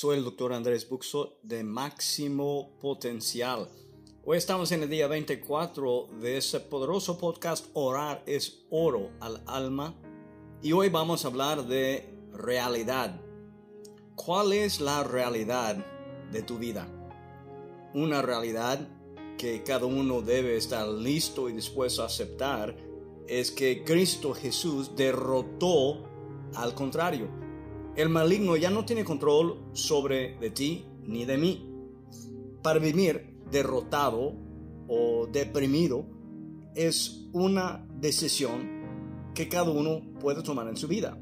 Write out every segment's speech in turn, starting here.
Soy el doctor Andrés Buxo de Máximo Potencial. Hoy estamos en el día 24 de ese poderoso podcast Orar es oro al alma y hoy vamos a hablar de realidad. ¿Cuál es la realidad de tu vida? Una realidad que cada uno debe estar listo y dispuesto a aceptar es que Cristo Jesús derrotó al contrario. El maligno ya no tiene control sobre de ti ni de mí. Para vivir derrotado o deprimido es una decisión que cada uno puede tomar en su vida.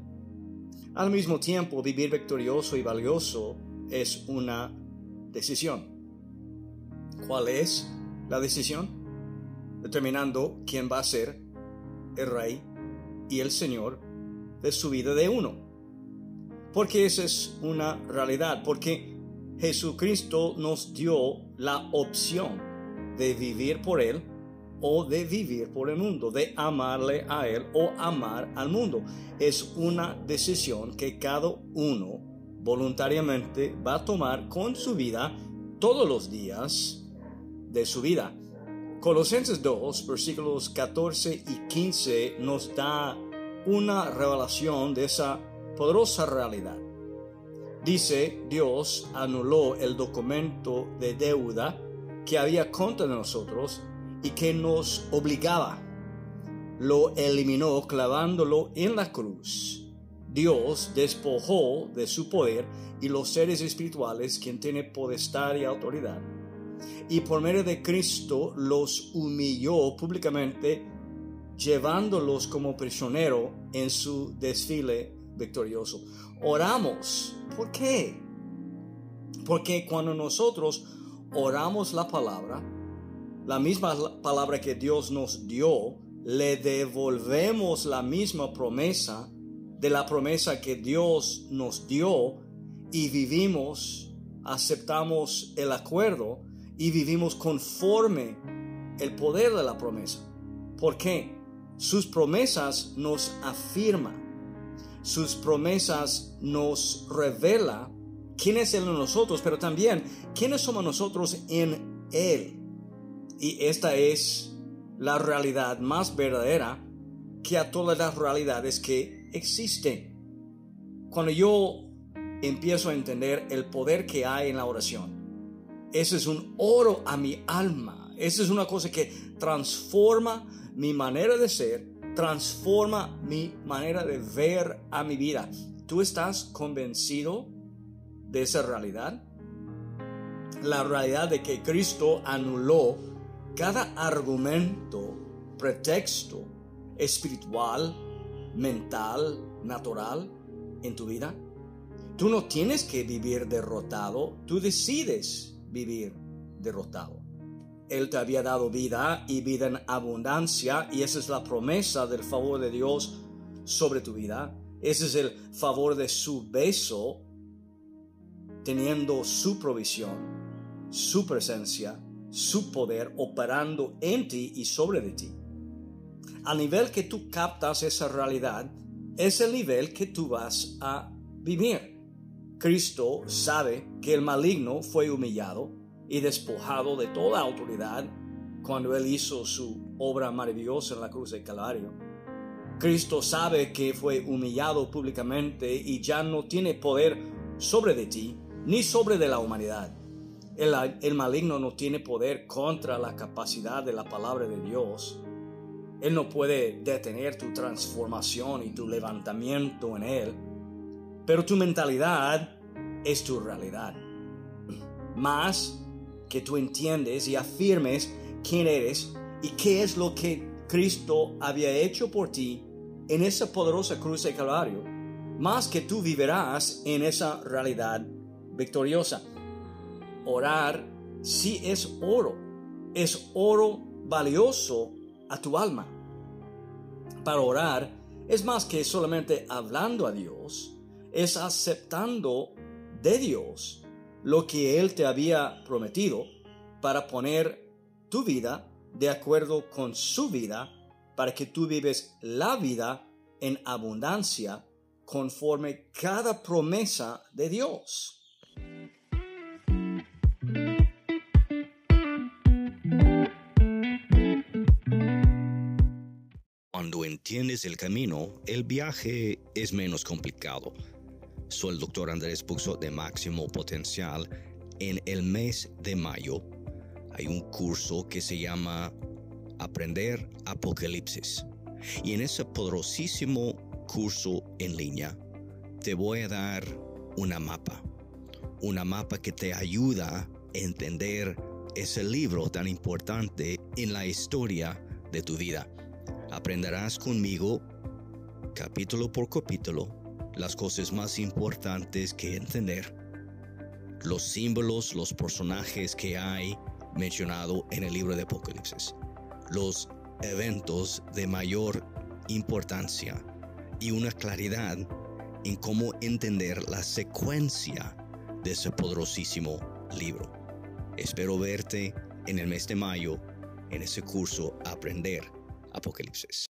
Al mismo tiempo, vivir victorioso y valioso es una decisión. ¿Cuál es la decisión? Determinando quién va a ser el rey y el señor de su vida de uno. Porque esa es una realidad, porque Jesucristo nos dio la opción de vivir por Él o de vivir por el mundo, de amarle a Él o amar al mundo. Es una decisión que cada uno voluntariamente va a tomar con su vida todos los días de su vida. Colosenses 2, versículos 14 y 15 nos da una revelación de esa poderosa realidad. Dice, Dios anuló el documento de deuda que había contra nosotros y que nos obligaba. Lo eliminó clavándolo en la cruz. Dios despojó de su poder y los seres espirituales, quien tiene potestad y autoridad. Y por medio de Cristo los humilló públicamente llevándolos como prisionero en su desfile victorioso. Oramos. ¿Por qué? Porque cuando nosotros oramos la palabra, la misma palabra que Dios nos dio, le devolvemos la misma promesa de la promesa que Dios nos dio y vivimos, aceptamos el acuerdo y vivimos conforme el poder de la promesa. ¿Por qué? Sus promesas nos afirman. Sus promesas nos revela quién es Él en nosotros, pero también quiénes somos nosotros en Él. Y esta es la realidad más verdadera que a todas las realidades que existen. Cuando yo empiezo a entender el poder que hay en la oración, eso es un oro a mi alma. Eso es una cosa que transforma mi manera de ser, transforma mi manera de ver a mi vida. ¿Tú estás convencido de esa realidad? La realidad de que Cristo anuló cada argumento, pretexto espiritual, mental, natural en tu vida. Tú no tienes que vivir derrotado, tú decides vivir derrotado. Él te había dado vida y vida en abundancia y esa es la promesa del favor de Dios sobre tu vida. Ese es el favor de su beso, teniendo su provisión, su presencia, su poder operando en ti y sobre de ti. Al nivel que tú captas esa realidad, es el nivel que tú vas a vivir. Cristo sabe que el maligno fue humillado y despojado de toda autoridad cuando Él hizo su obra maravillosa en la cruz del Calvario. Cristo sabe que fue humillado públicamente y ya no tiene poder sobre de ti ni sobre de la humanidad. El, el, maligno no tiene poder contra la capacidad de la palabra de Dios. Él no puede detener tu transformación y tu levantamiento en Él. Pero tu mentalidad es tu realidad. Más que tú entiendes y afirmes quién eres y qué es lo que Cristo había hecho por ti en esa poderosa cruz de Calvario, más que tú vivirás en esa realidad victoriosa. Orar sí es oro, es oro valioso a tu alma. Para orar es más que solamente hablando a Dios, es aceptando de Dios lo que Él te había prometido para poner tu vida de acuerdo con su vida, para que tú vives la vida en abundancia conforme cada promesa de Dios. Cuando entiendes el camino, el viaje es menos complicado soy el doctor Andrés Puxo de Máximo Potencial. En el mes de mayo hay un curso que se llama Aprender Apocalipsis. Y en ese poderosísimo curso en línea te voy a dar una mapa. Una mapa que te ayuda a entender ese libro tan importante en la historia de tu vida. Aprenderás conmigo, capítulo por capítulo, las cosas más importantes que entender, los símbolos, los personajes que hay mencionado en el libro de Apocalipsis, los eventos de mayor importancia y una claridad en cómo entender la secuencia de ese poderosísimo libro. Espero verte en el mes de mayo en ese curso Aprender Apocalipsis.